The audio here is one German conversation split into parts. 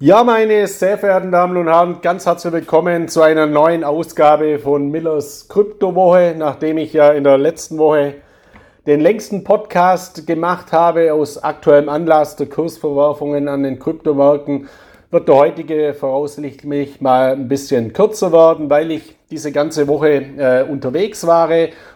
Ja, meine sehr verehrten Damen und Herren, ganz herzlich willkommen zu einer neuen Ausgabe von Millers Kryptowoche, nachdem ich ja in der letzten Woche den längsten Podcast gemacht habe aus aktuellem Anlass der Kursverwerfungen an den Kryptomärkten, wird der heutige voraussichtlich mal ein bisschen kürzer werden, weil ich diese ganze Woche äh, unterwegs war.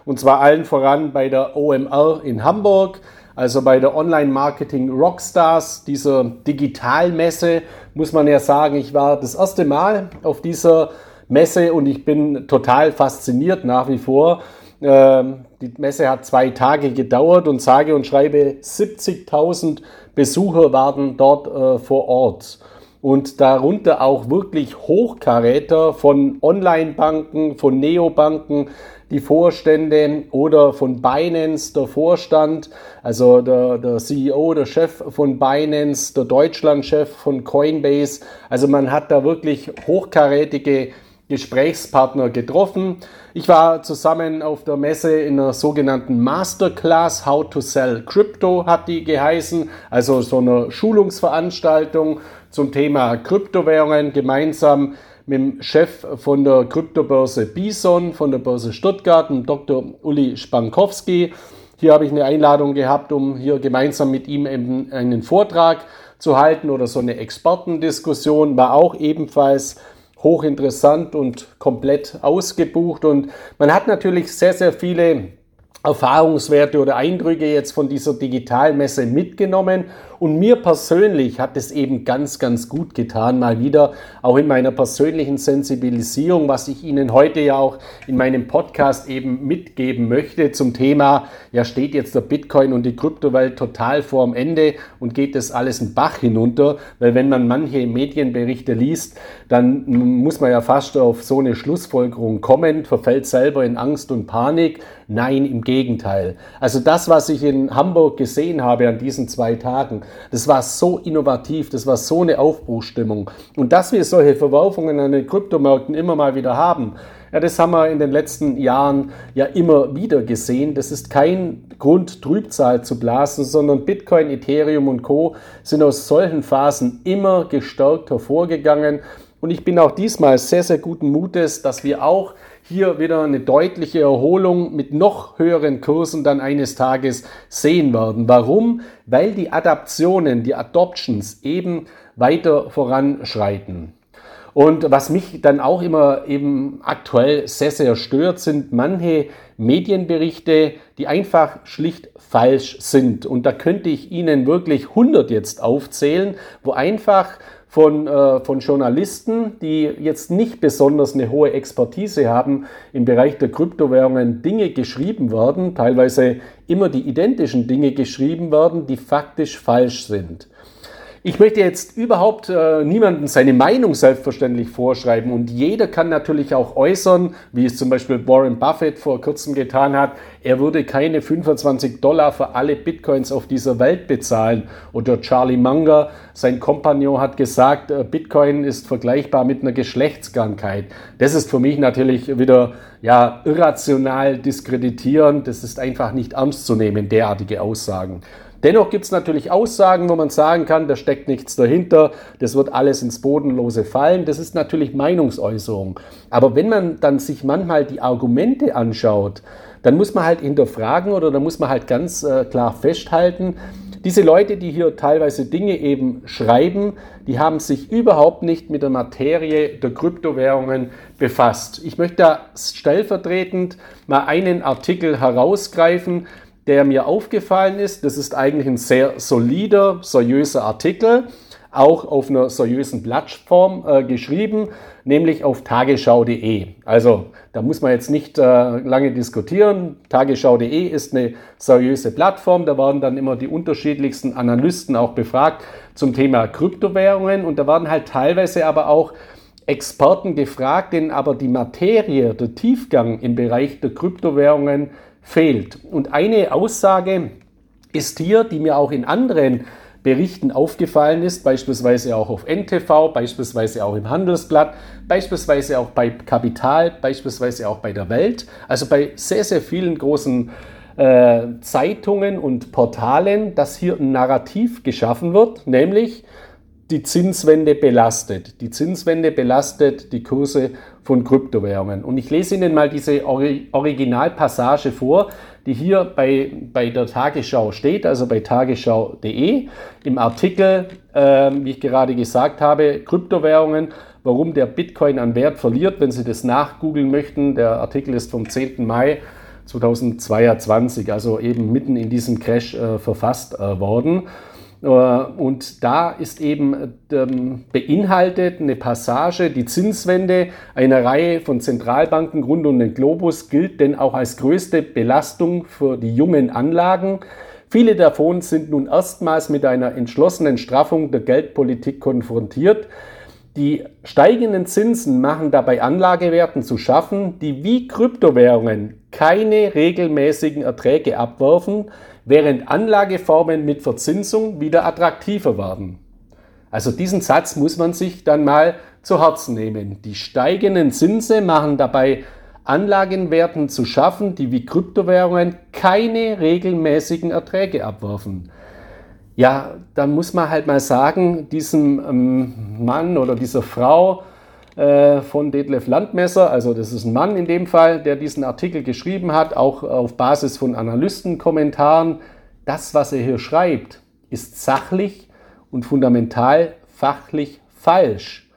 Und zwar allen voran bei der OMR in Hamburg also bei der Online-Marketing Rockstars, dieser Digitalmesse, muss man ja sagen, ich war das erste Mal auf dieser Messe und ich bin total fasziniert nach wie vor. Ähm, die Messe hat zwei Tage gedauert und sage und schreibe 70.000 Besucher waren dort äh, vor Ort und darunter auch wirklich Hochkaräter von Online-Banken, von Neobanken, die Vorstände oder von Binance der Vorstand, also der, der CEO, der Chef von Binance, der Deutschlandchef von Coinbase. Also man hat da wirklich hochkarätige Gesprächspartner getroffen. Ich war zusammen auf der Messe in einer sogenannten Masterclass How to Sell Crypto hat die geheißen, also so eine Schulungsveranstaltung zum Thema Kryptowährungen gemeinsam mit dem Chef von der Kryptobörse Bison, von der Börse Stuttgart, dem Dr. Uli Spankowski. Hier habe ich eine Einladung gehabt, um hier gemeinsam mit ihm einen Vortrag zu halten oder so eine Expertendiskussion. War auch ebenfalls hochinteressant und komplett ausgebucht. Und man hat natürlich sehr, sehr viele Erfahrungswerte oder Eindrücke jetzt von dieser Digitalmesse mitgenommen und mir persönlich hat es eben ganz, ganz gut getan, mal wieder auch in meiner persönlichen Sensibilisierung, was ich Ihnen heute ja auch in meinem Podcast eben mitgeben möchte zum Thema, ja steht jetzt der Bitcoin und die Kryptowelt total vor dem Ende und geht das alles einen Bach hinunter, weil wenn man manche Medienberichte liest, dann muss man ja fast auf so eine Schlussfolgerung kommen, verfällt selber in Angst und Panik. Nein, im Gegenteil. Also das, was ich in Hamburg gesehen habe an diesen zwei Tagen, das war so innovativ, das war so eine Aufbruchstimmung. Und dass wir solche Verwerfungen an den Kryptomärkten immer mal wieder haben, ja, das haben wir in den letzten Jahren ja immer wieder gesehen. Das ist kein Grund, Trübsal zu blasen, sondern Bitcoin, Ethereum und Co. sind aus solchen Phasen immer gestärkt hervorgegangen. Und ich bin auch diesmal sehr, sehr guten Mutes, dass wir auch hier wieder eine deutliche Erholung mit noch höheren Kursen dann eines Tages sehen werden. Warum? Weil die Adaptionen, die Adoptions eben weiter voranschreiten. Und was mich dann auch immer eben aktuell sehr, sehr stört, sind manche Medienberichte, die einfach schlicht falsch sind. Und da könnte ich Ihnen wirklich 100 jetzt aufzählen, wo einfach von, äh, von Journalisten, die jetzt nicht besonders eine hohe Expertise haben im Bereich der Kryptowährungen, Dinge geschrieben werden, teilweise immer die identischen Dinge geschrieben werden, die faktisch falsch sind. Ich möchte jetzt überhaupt äh, niemandem seine Meinung selbstverständlich vorschreiben und jeder kann natürlich auch äußern, wie es zum Beispiel Warren Buffett vor kurzem getan hat, er würde keine 25 Dollar für alle Bitcoins auf dieser Welt bezahlen. Oder Charlie Munger, sein Kompagnon, hat gesagt, äh, Bitcoin ist vergleichbar mit einer Geschlechtskrankheit. Das ist für mich natürlich wieder ja, irrational diskreditierend. Das ist einfach nicht ernst zu nehmen, derartige Aussagen. Dennoch gibt es natürlich Aussagen, wo man sagen kann, da steckt nichts dahinter, das wird alles ins Bodenlose fallen. Das ist natürlich Meinungsäußerung. Aber wenn man dann sich manchmal die Argumente anschaut, dann muss man halt hinterfragen oder dann muss man halt ganz äh, klar festhalten, diese Leute, die hier teilweise Dinge eben schreiben, die haben sich überhaupt nicht mit der Materie der Kryptowährungen befasst. Ich möchte da stellvertretend mal einen Artikel herausgreifen, der mir aufgefallen ist. Das ist eigentlich ein sehr solider, seriöser Artikel, auch auf einer seriösen Plattform äh, geschrieben, nämlich auf tagesschau.de. Also da muss man jetzt nicht äh, lange diskutieren. Tagesschau.de ist eine seriöse Plattform. Da waren dann immer die unterschiedlichsten Analysten auch befragt zum Thema Kryptowährungen und da waren halt teilweise aber auch Experten gefragt, denen aber die Materie, der Tiefgang im Bereich der Kryptowährungen fehlt. Und eine Aussage ist hier, die mir auch in anderen Berichten aufgefallen ist, beispielsweise auch auf NTV, beispielsweise auch im Handelsblatt, beispielsweise auch bei Kapital, beispielsweise auch bei der Welt, also bei sehr, sehr vielen großen äh, Zeitungen und Portalen, dass hier ein Narrativ geschaffen wird, nämlich die Zinswende belastet. Die Zinswende belastet die Kurse von Kryptowährungen. Und ich lese Ihnen mal diese Originalpassage vor, die hier bei, bei der Tagesschau steht, also bei tagesschau.de im Artikel, äh, wie ich gerade gesagt habe, Kryptowährungen, warum der Bitcoin an Wert verliert. Wenn Sie das nachgoogeln möchten, der Artikel ist vom 10. Mai 2022, also eben mitten in diesem Crash äh, verfasst äh, worden. Äh, und da ist eben ähm, beinhaltet eine Passage, die Zinswende einer Reihe von Zentralbanken rund um den Globus gilt denn auch als größte Belastung für die jungen Anlagen. Viele davon sind nun erstmals mit einer entschlossenen Straffung der Geldpolitik konfrontiert. Die steigenden Zinsen machen dabei Anlagewerten zu schaffen, die wie Kryptowährungen keine regelmäßigen Erträge abwerfen, während Anlageformen mit Verzinsung wieder attraktiver werden. Also diesen Satz muss man sich dann mal zu Herzen nehmen. Die steigenden Zinsen machen dabei Anlagenwerten zu schaffen, die wie Kryptowährungen keine regelmäßigen Erträge abwerfen. Ja, dann muss man halt mal sagen, diesem ähm, Mann oder dieser Frau äh, von Detlef Landmesser, also das ist ein Mann in dem Fall, der diesen Artikel geschrieben hat, auch auf Basis von Analystenkommentaren. Das, was er hier schreibt, ist sachlich und fundamental fachlich falsch,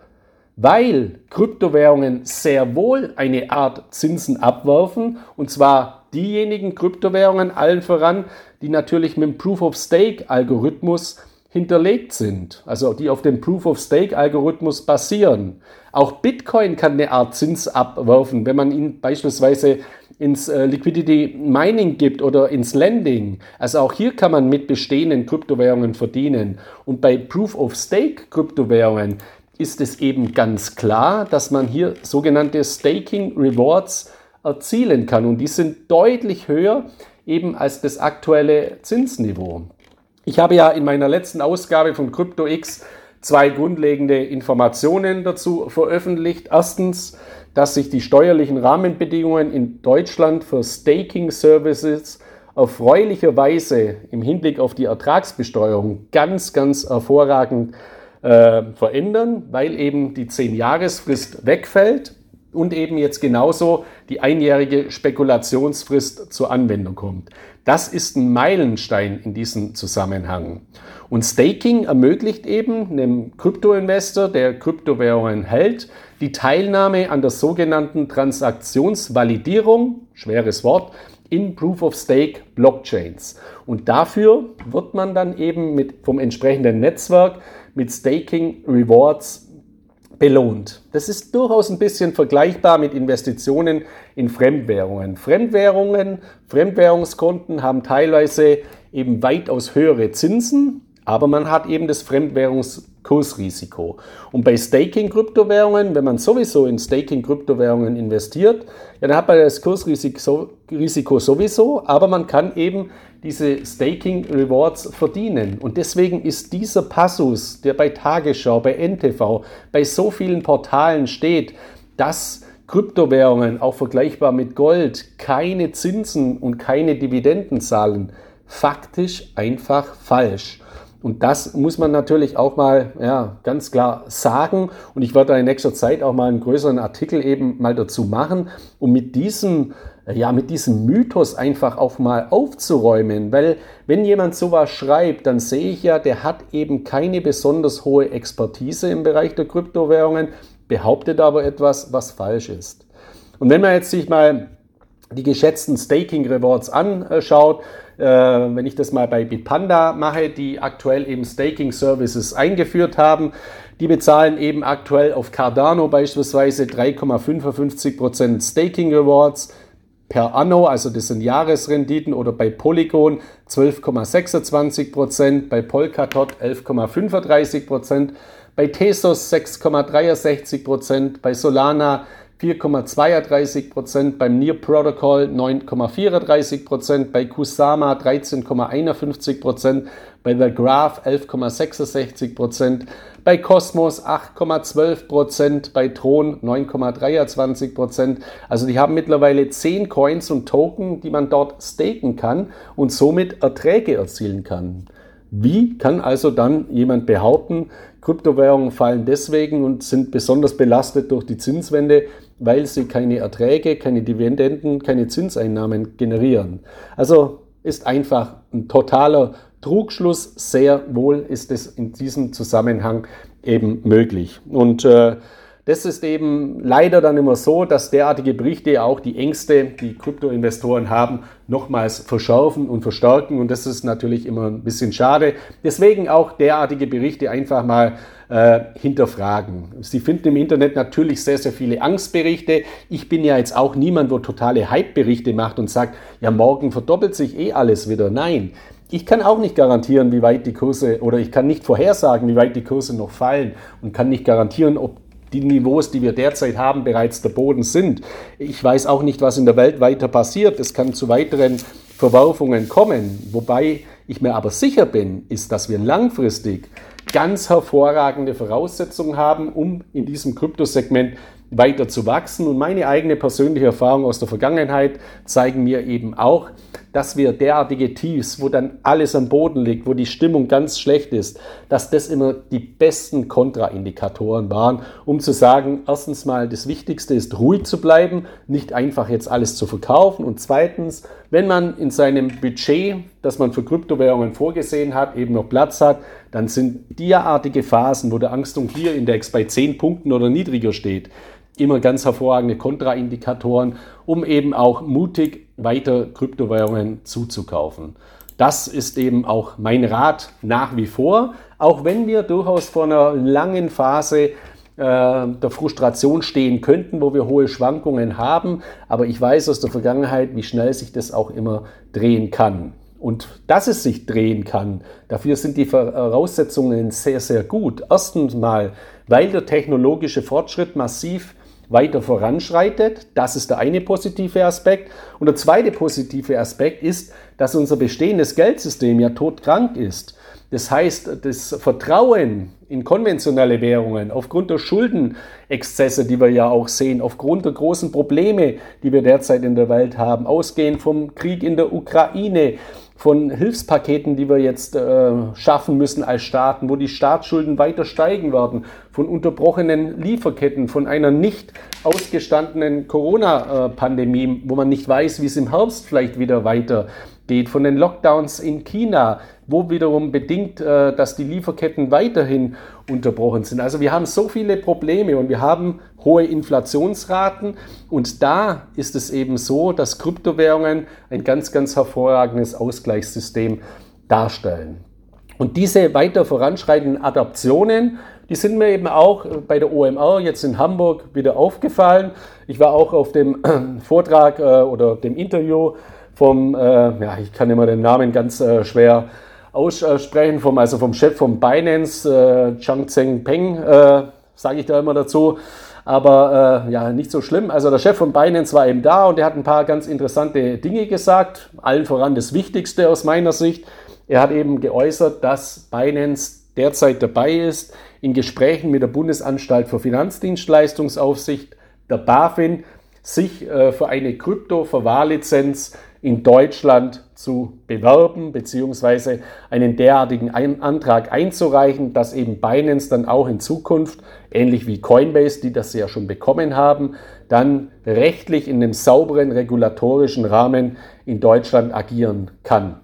weil Kryptowährungen sehr wohl eine Art Zinsen abwerfen, und zwar diejenigen Kryptowährungen allen voran, die natürlich mit dem Proof-of-Stake-Algorithmus hinterlegt sind, also die auf dem Proof-of-Stake-Algorithmus basieren. Auch Bitcoin kann eine Art Zins abwerfen, wenn man ihn beispielsweise ins äh, Liquidity Mining gibt oder ins Lending. Also auch hier kann man mit bestehenden Kryptowährungen verdienen. Und bei Proof-of-Stake Kryptowährungen ist es eben ganz klar, dass man hier sogenannte Staking Rewards erzielen kann. Und die sind deutlich höher eben als das aktuelle Zinsniveau. Ich habe ja in meiner letzten Ausgabe von CryptoX zwei grundlegende Informationen dazu veröffentlicht. Erstens, dass sich die steuerlichen Rahmenbedingungen in Deutschland für Staking Services erfreulicherweise im Hinblick auf die Ertragsbesteuerung ganz, ganz hervorragend äh, verändern, weil eben die 10-Jahresfrist wegfällt und eben jetzt genauso die einjährige Spekulationsfrist zur Anwendung kommt. Das ist ein Meilenstein in diesem Zusammenhang. Und Staking ermöglicht eben einem Kryptoinvestor, der Kryptowährungen hält, die Teilnahme an der sogenannten Transaktionsvalidierung, schweres Wort, in Proof of Stake Blockchains. Und dafür wird man dann eben mit, vom entsprechenden Netzwerk mit Staking Rewards belohnt. Das ist durchaus ein bisschen vergleichbar mit Investitionen in Fremdwährungen. Fremdwährungen, Fremdwährungskonten haben teilweise eben weitaus höhere Zinsen, aber man hat eben das Fremdwährungskursrisiko. Und bei Staking-Kryptowährungen, wenn man sowieso in Staking-Kryptowährungen investiert, ja, dann hat man das Kursrisiko sowieso, aber man kann eben diese Staking Rewards verdienen. Und deswegen ist dieser Passus, der bei Tagesschau, bei NTV, bei so vielen Portalen steht, dass Kryptowährungen, auch vergleichbar mit Gold, keine Zinsen und keine Dividenden zahlen, faktisch einfach falsch. Und das muss man natürlich auch mal ja, ganz klar sagen. Und ich werde da in nächster Zeit auch mal einen größeren Artikel eben mal dazu machen, um mit diesem, ja, mit diesem Mythos einfach auch mal aufzuräumen. Weil wenn jemand sowas schreibt, dann sehe ich ja, der hat eben keine besonders hohe Expertise im Bereich der Kryptowährungen, behauptet aber etwas, was falsch ist. Und wenn man jetzt sich mal die geschätzten Staking Rewards anschaut, wenn ich das mal bei Bitpanda mache, die aktuell eben Staking Services eingeführt haben, die bezahlen eben aktuell auf Cardano beispielsweise 3,55% Staking Rewards per Anno, also das sind Jahresrenditen, oder bei Polygon 12,26%, bei Polkadot 11,35%, bei Tesos 6,63%, bei Solana 4,32 Prozent, beim Near Protocol 9,34 Prozent, bei Kusama 13,51 Prozent, bei The Graph 11,66 Prozent, bei Cosmos 8,12 Prozent, bei Tron 9,23 Prozent. Also die haben mittlerweile 10 Coins und Token, die man dort staken kann und somit Erträge erzielen kann. Wie kann also dann jemand behaupten, Kryptowährungen fallen deswegen und sind besonders belastet durch die Zinswende, weil sie keine Erträge, keine Dividenden, keine Zinseinnahmen generieren? Also ist einfach ein totaler Trugschluss. Sehr wohl ist es in diesem Zusammenhang eben möglich. Und äh, das ist eben leider dann immer so, dass derartige Berichte auch die Ängste, die Kryptoinvestoren haben, nochmals verschärfen und verstärken. Und das ist natürlich immer ein bisschen schade. Deswegen auch derartige Berichte einfach mal äh, hinterfragen. Sie finden im Internet natürlich sehr, sehr viele Angstberichte. Ich bin ja jetzt auch niemand, wo totale Hype-Berichte macht und sagt, ja, morgen verdoppelt sich eh alles wieder. Nein. Ich kann auch nicht garantieren, wie weit die Kurse oder ich kann nicht vorhersagen, wie weit die Kurse noch fallen und kann nicht garantieren, ob die Niveaus, die wir derzeit haben, bereits der Boden sind. Ich weiß auch nicht, was in der Welt weiter passiert. Es kann zu weiteren Verwerfungen kommen. Wobei ich mir aber sicher bin, ist, dass wir langfristig ganz hervorragende Voraussetzungen haben, um in diesem Kryptosegment weiter zu wachsen. Und meine eigene persönliche Erfahrung aus der Vergangenheit zeigen mir eben auch, dass wir derartige Tiefs, wo dann alles am Boden liegt, wo die Stimmung ganz schlecht ist, dass das immer die besten Kontraindikatoren waren, um zu sagen, erstens mal, das Wichtigste ist ruhig zu bleiben, nicht einfach jetzt alles zu verkaufen und zweitens, wenn man in seinem Budget, das man für Kryptowährungen vorgesehen hat, eben noch Platz hat, dann sind derartige Phasen, wo der Angst- und Gier-Index bei 10 Punkten oder niedriger steht, immer ganz hervorragende Kontraindikatoren, um eben auch mutig weiter Kryptowährungen zuzukaufen. Das ist eben auch mein Rat nach wie vor, auch wenn wir durchaus vor einer langen Phase äh, der Frustration stehen könnten, wo wir hohe Schwankungen haben. Aber ich weiß aus der Vergangenheit, wie schnell sich das auch immer drehen kann. Und dass es sich drehen kann, dafür sind die Voraussetzungen sehr, sehr gut. Erstens mal, weil der technologische Fortschritt massiv weiter voranschreitet. Das ist der eine positive Aspekt. Und der zweite positive Aspekt ist, dass unser bestehendes Geldsystem ja todkrank ist. Das heißt, das Vertrauen in konventionelle Währungen aufgrund der Schuldenexzesse, die wir ja auch sehen, aufgrund der großen Probleme, die wir derzeit in der Welt haben, ausgehend vom Krieg in der Ukraine, von Hilfspaketen, die wir jetzt äh, schaffen müssen als Staaten, wo die Staatsschulden weiter steigen werden, von unterbrochenen Lieferketten, von einer nicht ausgestandenen Corona-Pandemie, wo man nicht weiß, wie es im Herbst vielleicht wieder weitergeht, von den Lockdowns in China, wo wiederum bedingt, äh, dass die Lieferketten weiterhin unterbrochen sind. Also wir haben so viele Probleme und wir haben hohe Inflationsraten und da ist es eben so, dass Kryptowährungen ein ganz, ganz hervorragendes Ausgleichssystem darstellen. Und diese weiter voranschreitenden Adaptionen, die sind mir eben auch bei der OMR jetzt in Hamburg wieder aufgefallen. Ich war auch auf dem Vortrag äh, oder dem Interview vom, äh, ja, ich kann immer den Namen ganz schwer aussprechen, vom, also vom Chef von Binance, äh, Chang Zheng Peng, äh, sage ich da immer dazu. Aber äh, ja, nicht so schlimm. Also der Chef von Binance war eben da und er hat ein paar ganz interessante Dinge gesagt. Allen voran das Wichtigste aus meiner Sicht. Er hat eben geäußert, dass Binance derzeit dabei ist, in Gesprächen mit der Bundesanstalt für Finanzdienstleistungsaufsicht, der BaFin, sich äh, für eine Krypto-Verwahrlizenz in Deutschland zu bewerben beziehungsweise einen derartigen Antrag einzureichen, dass eben Binance dann auch in Zukunft, ähnlich wie Coinbase, die das ja schon bekommen haben, dann rechtlich in einem sauberen regulatorischen Rahmen in Deutschland agieren kann.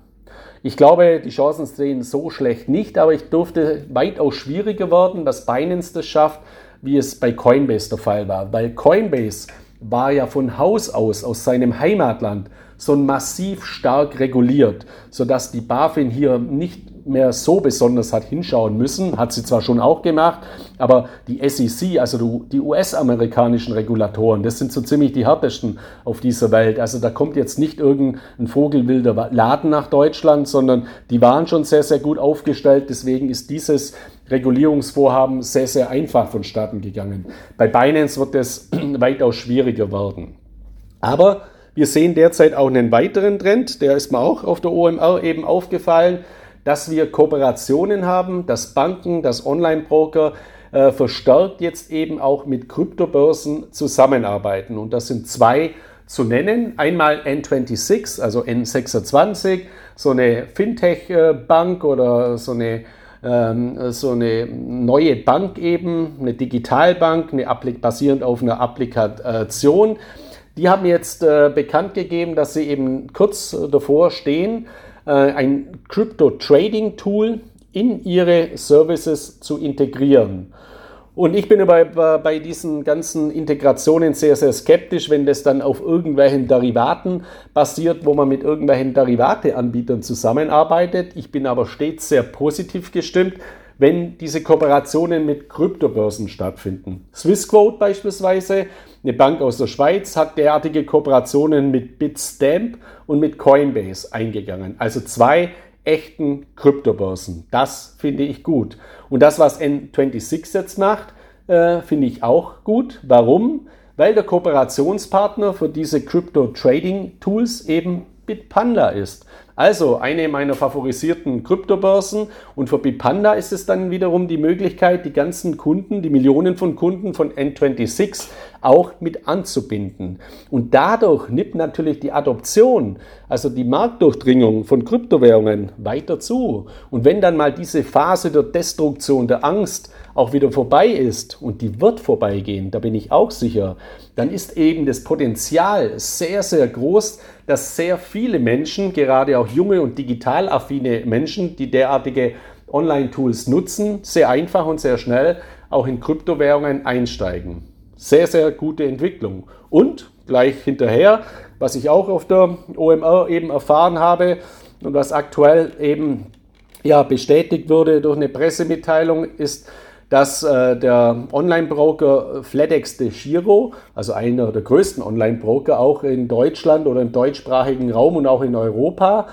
Ich glaube, die Chancen sehen so schlecht nicht, aber ich durfte weitaus schwieriger werden, dass Binance das schafft, wie es bei Coinbase der Fall war. Weil Coinbase war ja von Haus aus, aus seinem Heimatland, so massiv stark reguliert, sodass die BaFin hier nicht mehr so besonders hat hinschauen müssen, hat sie zwar schon auch gemacht, aber die SEC, also die US-amerikanischen Regulatoren, das sind so ziemlich die härtesten auf dieser Welt. Also da kommt jetzt nicht irgendein vogelwilder Laden nach Deutschland, sondern die waren schon sehr, sehr gut aufgestellt. Deswegen ist dieses Regulierungsvorhaben sehr, sehr einfach vonstatten gegangen. Bei Binance wird es weitaus schwieriger werden. Aber wir sehen derzeit auch einen weiteren Trend, der ist mir auch auf der OMR eben aufgefallen, dass wir Kooperationen haben, dass Banken, dass Online-Broker äh, verstärkt jetzt eben auch mit Kryptobörsen zusammenarbeiten. Und das sind zwei zu nennen. Einmal N26, also N26, so eine Fintech-Bank oder so eine, ähm, so eine neue Bank eben, eine Digitalbank, eine basierend auf einer Applikation. Die haben jetzt äh, bekannt gegeben, dass sie eben kurz davor stehen, äh, ein Crypto-Trading-Tool in ihre Services zu integrieren. Und ich bin bei, bei diesen ganzen Integrationen sehr, sehr skeptisch, wenn das dann auf irgendwelchen Derivaten basiert, wo man mit irgendwelchen Derivateanbietern zusammenarbeitet. Ich bin aber stets sehr positiv gestimmt, wenn diese Kooperationen mit Kryptobörsen stattfinden. Swissquote beispielsweise, eine Bank aus der Schweiz, hat derartige Kooperationen mit Bitstamp und mit Coinbase eingegangen. Also zwei echten Kryptobörsen. Das finde ich gut. Und das, was N26 jetzt macht, äh, finde ich auch gut. Warum? Weil der Kooperationspartner für diese Crypto-Trading-Tools eben Bitpanda ist. Also eine meiner favorisierten Kryptobörsen und für Bipanda ist es dann wiederum die Möglichkeit, die ganzen Kunden, die Millionen von Kunden von N26 auch mit anzubinden. Und dadurch nimmt natürlich die Adoption, also die Marktdurchdringung von Kryptowährungen weiter zu. Und wenn dann mal diese Phase der Destruktion, der Angst auch wieder vorbei ist, und die wird vorbeigehen, da bin ich auch sicher, dann ist eben das Potenzial sehr, sehr groß, dass sehr viele Menschen, gerade auch junge und digital affine Menschen, die derartige Online-Tools nutzen, sehr einfach und sehr schnell auch in Kryptowährungen einsteigen. Sehr, sehr gute Entwicklung. Und gleich hinterher, was ich auch auf der OMR eben erfahren habe und was aktuell eben ja, bestätigt wurde durch eine Pressemitteilung, ist, dass äh, der Online-Broker FedEx de Giro, also einer der größten Online-Broker auch in Deutschland oder im deutschsprachigen Raum und auch in Europa,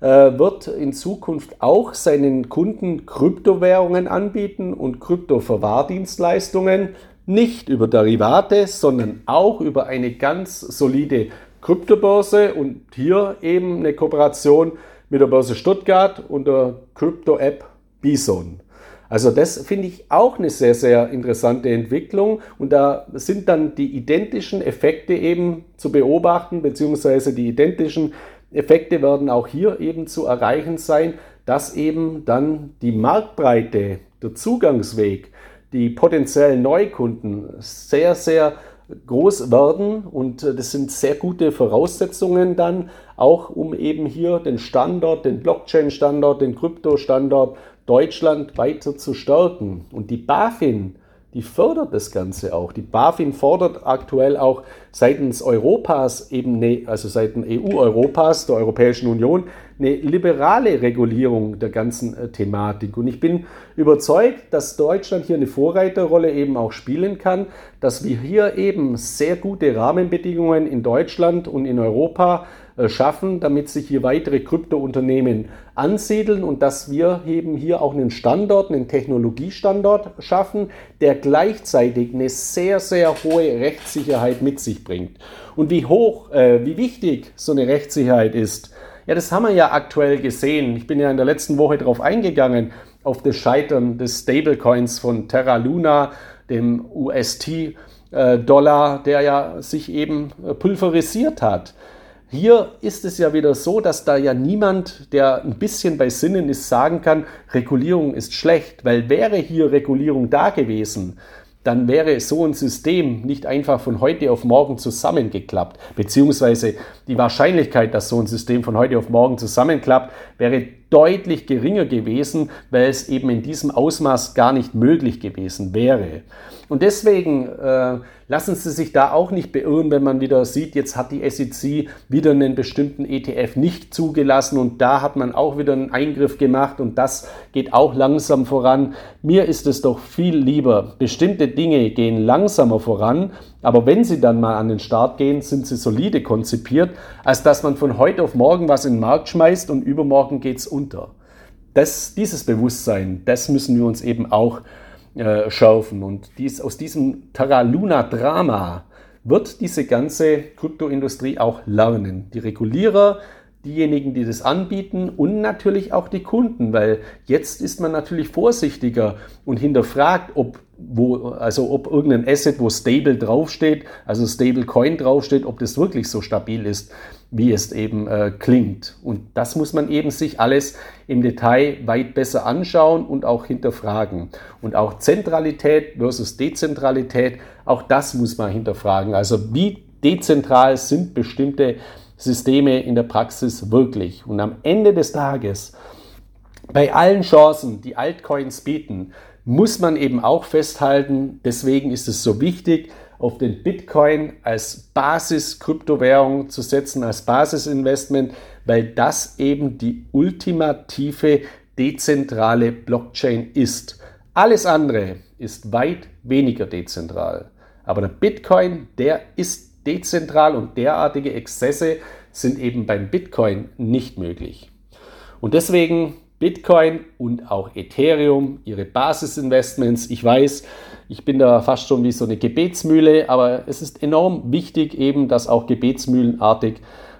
äh, wird in Zukunft auch seinen Kunden Kryptowährungen anbieten und Kryptoverwahrdienstleistungen, nicht über Derivate, sondern auch über eine ganz solide Kryptobörse und hier eben eine Kooperation mit der Börse Stuttgart und der Krypto-App Bison. Also das finde ich auch eine sehr, sehr interessante Entwicklung. Und da sind dann die identischen Effekte eben zu beobachten, beziehungsweise die identischen Effekte werden auch hier eben zu erreichen sein, dass eben dann die Marktbreite, der Zugangsweg, die potenziellen Neukunden sehr, sehr groß werden. Und das sind sehr gute Voraussetzungen dann auch, um eben hier den Standort, den Blockchain-Standort, den Krypto-Standort Deutschland weiter zu stärken. Und die BaFin, die fördert das Ganze auch. Die BaFin fordert aktuell auch seitens Europas eben, eine, also seitens EU-Europas, der Europäischen Union, eine liberale Regulierung der ganzen äh, Thematik. Und ich bin überzeugt, dass Deutschland hier eine Vorreiterrolle eben auch spielen kann, dass wir hier eben sehr gute Rahmenbedingungen in Deutschland und in Europa äh, schaffen, damit sich hier weitere Kryptounternehmen ansiedeln und dass wir eben hier auch einen Standort, einen Technologiestandort schaffen, der gleichzeitig eine sehr, sehr hohe Rechtssicherheit mit sich bringt. Und wie hoch, äh, wie wichtig so eine Rechtssicherheit ist, ja, das haben wir ja aktuell gesehen. Ich bin ja in der letzten Woche darauf eingegangen, auf das Scheitern des Stablecoins von Terra Luna, dem UST-Dollar, äh, der ja sich eben äh, pulverisiert hat. Hier ist es ja wieder so, dass da ja niemand, der ein bisschen bei Sinnen ist, sagen kann, Regulierung ist schlecht, weil wäre hier Regulierung da gewesen, dann wäre so ein System nicht einfach von heute auf morgen zusammengeklappt. Beziehungsweise die Wahrscheinlichkeit, dass so ein System von heute auf morgen zusammenklappt, wäre deutlich geringer gewesen, weil es eben in diesem Ausmaß gar nicht möglich gewesen wäre. Und deswegen äh, lassen Sie sich da auch nicht beirren, wenn man wieder sieht, jetzt hat die SEC wieder einen bestimmten ETF nicht zugelassen und da hat man auch wieder einen Eingriff gemacht und das geht auch langsam voran. Mir ist es doch viel lieber, bestimmte Dinge gehen langsamer voran, aber wenn sie dann mal an den Start gehen, sind sie solide konzipiert, als dass man von heute auf morgen was in den Markt schmeißt und übermorgen geht es unter. Das, dieses Bewusstsein, das müssen wir uns eben auch äh, schärfen. Und dies, aus diesem Terra Luna Drama wird diese ganze Kryptoindustrie auch lernen. Die Regulierer, diejenigen, die das anbieten und natürlich auch die Kunden, weil jetzt ist man natürlich vorsichtiger und hinterfragt, ob wo, also ob irgendein Asset, wo Stable draufsteht, also Stable Coin draufsteht, ob das wirklich so stabil ist, wie es eben äh, klingt. Und das muss man eben sich alles im Detail weit besser anschauen und auch hinterfragen. Und auch Zentralität versus Dezentralität, auch das muss man hinterfragen. Also wie dezentral sind bestimmte Systeme in der Praxis wirklich? Und am Ende des Tages, bei allen Chancen, die Altcoins bieten, muss man eben auch festhalten, deswegen ist es so wichtig, auf den Bitcoin als Basis-Kryptowährung zu setzen, als Basisinvestment, weil das eben die ultimative dezentrale Blockchain ist. Alles andere ist weit weniger dezentral. Aber der Bitcoin, der ist dezentral und derartige Exzesse sind eben beim Bitcoin nicht möglich. Und deswegen Bitcoin und auch Ethereum, ihre Basisinvestments. Ich weiß, ich bin da fast schon wie so eine Gebetsmühle, aber es ist enorm wichtig, eben das auch gebetsmühlenartig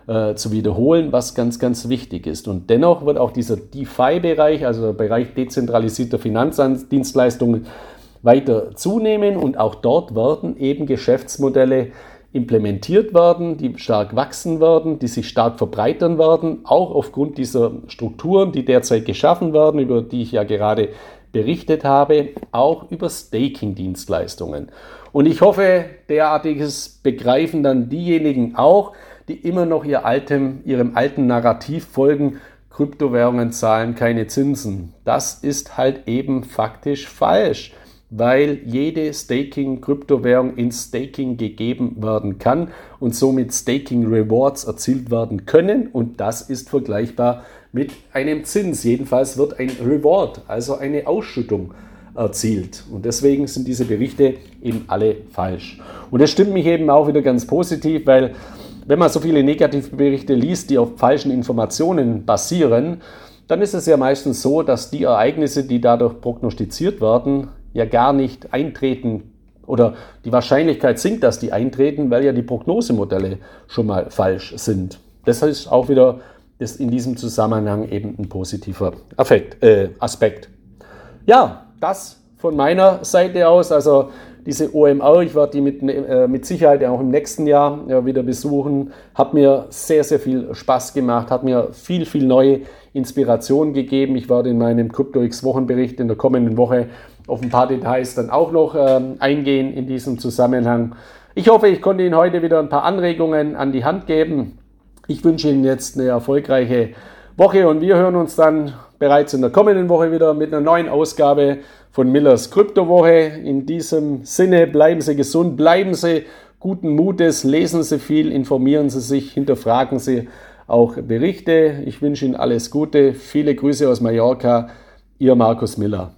äh, zu wiederholen, was ganz, ganz wichtig ist. Und dennoch wird auch dieser DeFi-Bereich, also der Bereich dezentralisierter Finanzdienstleistungen, weiter zunehmen und auch dort werden eben Geschäftsmodelle implementiert werden, die stark wachsen werden, die sich stark verbreitern werden, auch aufgrund dieser Strukturen, die derzeit geschaffen werden, über die ich ja gerade berichtet habe, auch über Staking-Dienstleistungen. Und ich hoffe, derartiges begreifen dann diejenigen auch, die immer noch ihr altem, ihrem alten Narrativ folgen, Kryptowährungen zahlen keine Zinsen. Das ist halt eben faktisch falsch weil jede Staking-Kryptowährung in Staking gegeben werden kann und somit Staking-Rewards erzielt werden können. Und das ist vergleichbar mit einem Zins. Jedenfalls wird ein Reward, also eine Ausschüttung, erzielt. Und deswegen sind diese Berichte eben alle falsch. Und das stimmt mich eben auch wieder ganz positiv, weil wenn man so viele negative Berichte liest, die auf falschen Informationen basieren, dann ist es ja meistens so, dass die Ereignisse, die dadurch prognostiziert werden, ja gar nicht eintreten oder die Wahrscheinlichkeit sinkt, dass die eintreten, weil ja die Prognosemodelle schon mal falsch sind. Das ist auch wieder das in diesem Zusammenhang eben ein positiver Affekt, äh, Aspekt. Ja, das von meiner Seite aus. Also diese OMR, ich werde die mit, äh, mit Sicherheit auch im nächsten Jahr ja, wieder besuchen. Hat mir sehr, sehr viel Spaß gemacht, hat mir viel, viel neue Inspiration gegeben. Ich werde in meinem CryptoX Wochenbericht in der kommenden Woche auf ein paar Details dann auch noch ähm, eingehen in diesem Zusammenhang. Ich hoffe, ich konnte Ihnen heute wieder ein paar Anregungen an die Hand geben. Ich wünsche Ihnen jetzt eine erfolgreiche Woche und wir hören uns dann bereits in der kommenden Woche wieder mit einer neuen Ausgabe von Millers Kryptowoche. In diesem Sinne bleiben Sie gesund, bleiben Sie guten Mutes, lesen Sie viel, informieren Sie sich, hinterfragen Sie auch Berichte. Ich wünsche Ihnen alles Gute. Viele Grüße aus Mallorca. Ihr Markus Miller.